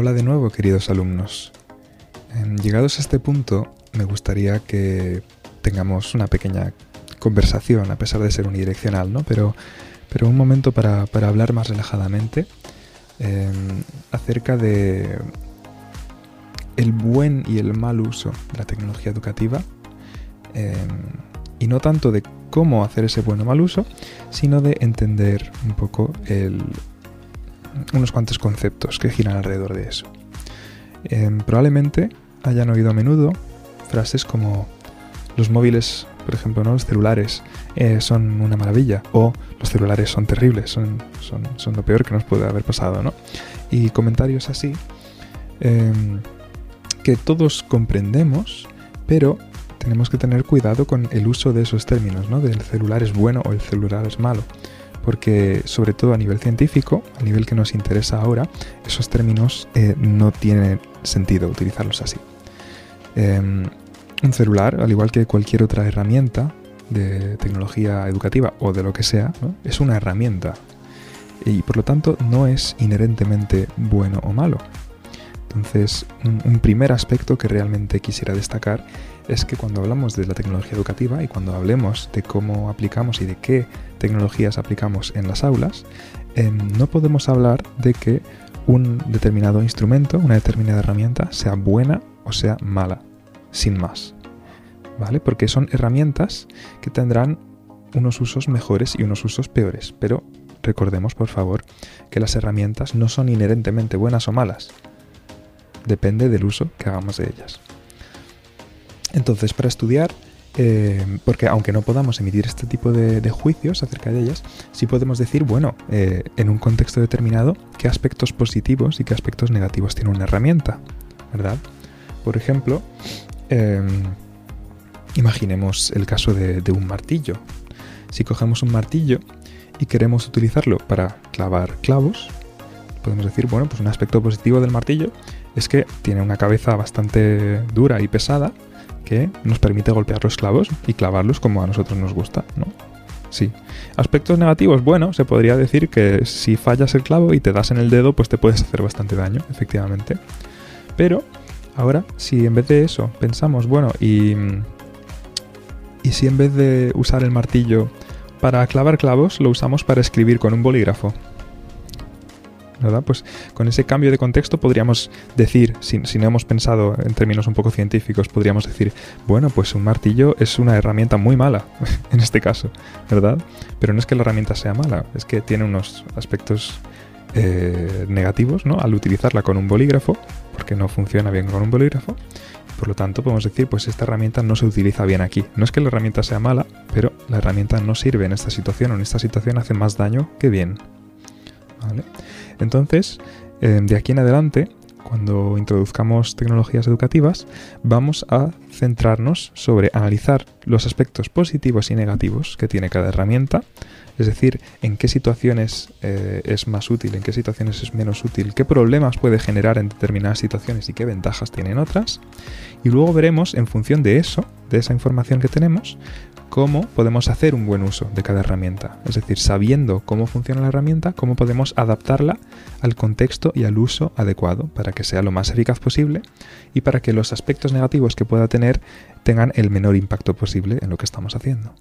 Hola de nuevo, queridos alumnos. Em, llegados a este punto, me gustaría que tengamos una pequeña conversación, a pesar de ser unidireccional, ¿no? Pero, pero un momento para, hablar más relajadamente em, acerca de el buen y el mal uso de la tecnología educativa em, y no tanto de cómo hacer ese buen o mal uso, sino de entender un poco el, unos cuantos conceptos que giran alrededor de eso. Em, probablemente hayan oído a menudo frases como los móviles, por ejemplo, ¿no? los celulares eh, son una maravilla o los celulares son terribles, son, son, lo peor que nos puede haber pasado. ¿no? Y comentarios así em, que todos comprendemos, pero tenemos que tener cuidado con el uso de esos términos, ¿no? del celular es bueno o el celular es malo porque sobre todo a nivel científico, a nivel que nos interesa ahora, esos términos eh, no tiene sentido utilizarlos así. Em, un celular, al igual que cualquier otra herramienta de tecnología educativa o de lo que sea, es una herramienta y por lo tanto no es inherentemente bueno o malo. Entonces, un, primer aspecto que realmente quisiera destacar es que cuando hablamos de la tecnología educativa y cuando hablemos de cómo aplicamos y de qué tecnologías aplicamos en las aulas, em, no podemos hablar de que un determinado instrumento, una determinada herramienta, sea buena o sea mala, sin más. ¿Vale? Porque son herramientas que tendrán unos usos mejores y unos usos peores. Pero recordemos, por favor, que las herramientas no son inherentemente buenas o malas depende del uso que hagamos de ellas. Entonces, para estudiar, eh, porque aunque no podamos emitir este tipo de, juicios acerca de ellas, sí podemos decir, bueno, eh, en un contexto determinado, qué aspectos positivos y qué aspectos negativos tiene una herramienta, ¿verdad? Por ejemplo, em, imaginemos el caso de, de un martillo. Si cogemos un martillo y queremos utilizarlo para clavar clavos, podemos decir, bueno, pues un aspecto positivo del martillo es que tiene una cabeza bastante dura y pesada que nos permite golpear los clavos y clavarlos como a nosotros nos gusta, ¿no? Sí. Aspectos negativos, bueno, se podría decir que si fallas el clavo y te das en el dedo, pues te puedes hacer bastante daño, efectivamente. Pero ahora, si en vez de eso pensamos, bueno, y, y si en vez de usar el martillo para clavar clavos, lo usamos para escribir con un bolígrafo, ¿verdad? Pues con ese cambio de contexto podríamos decir, si, no hemos pensado en términos un poco científicos, podríamos decir, bueno, pues un martillo es una herramienta muy mala, en este caso, ¿verdad? Pero no es que la herramienta sea mala, es que tiene unos aspectos eh, negativos, ¿no? Al utilizarla con un bolígrafo, porque no funciona bien con un bolígrafo. Por lo tanto, podemos decir, pues esta herramienta no se utiliza bien aquí. No es que la herramienta sea mala, pero la herramienta no sirve en esta situación o en esta situación hace más daño que bien. Entonces, eh, de aquí en adelante, cuando introduzcamos tecnologías educativas, vamos a centrarnos sobre analizar los aspectos positivos y negativos que tiene cada herramienta, es decir, en qué situaciones eh, es más útil, en qué situaciones es menos útil, qué problemas puede generar en determinadas situaciones y qué ventajas tiene en otras. Y luego veremos, en función de eso, de esa información que tenemos, cómo podemos hacer un buen uso de cada herramienta. Es decir, sabiendo cómo funciona la herramienta, cómo podemos adaptarla al contexto y al uso adecuado para que sea lo más eficaz posible y para que los aspectos negativos que pueda tener tengan el menor impacto posible en lo que estamos haciendo.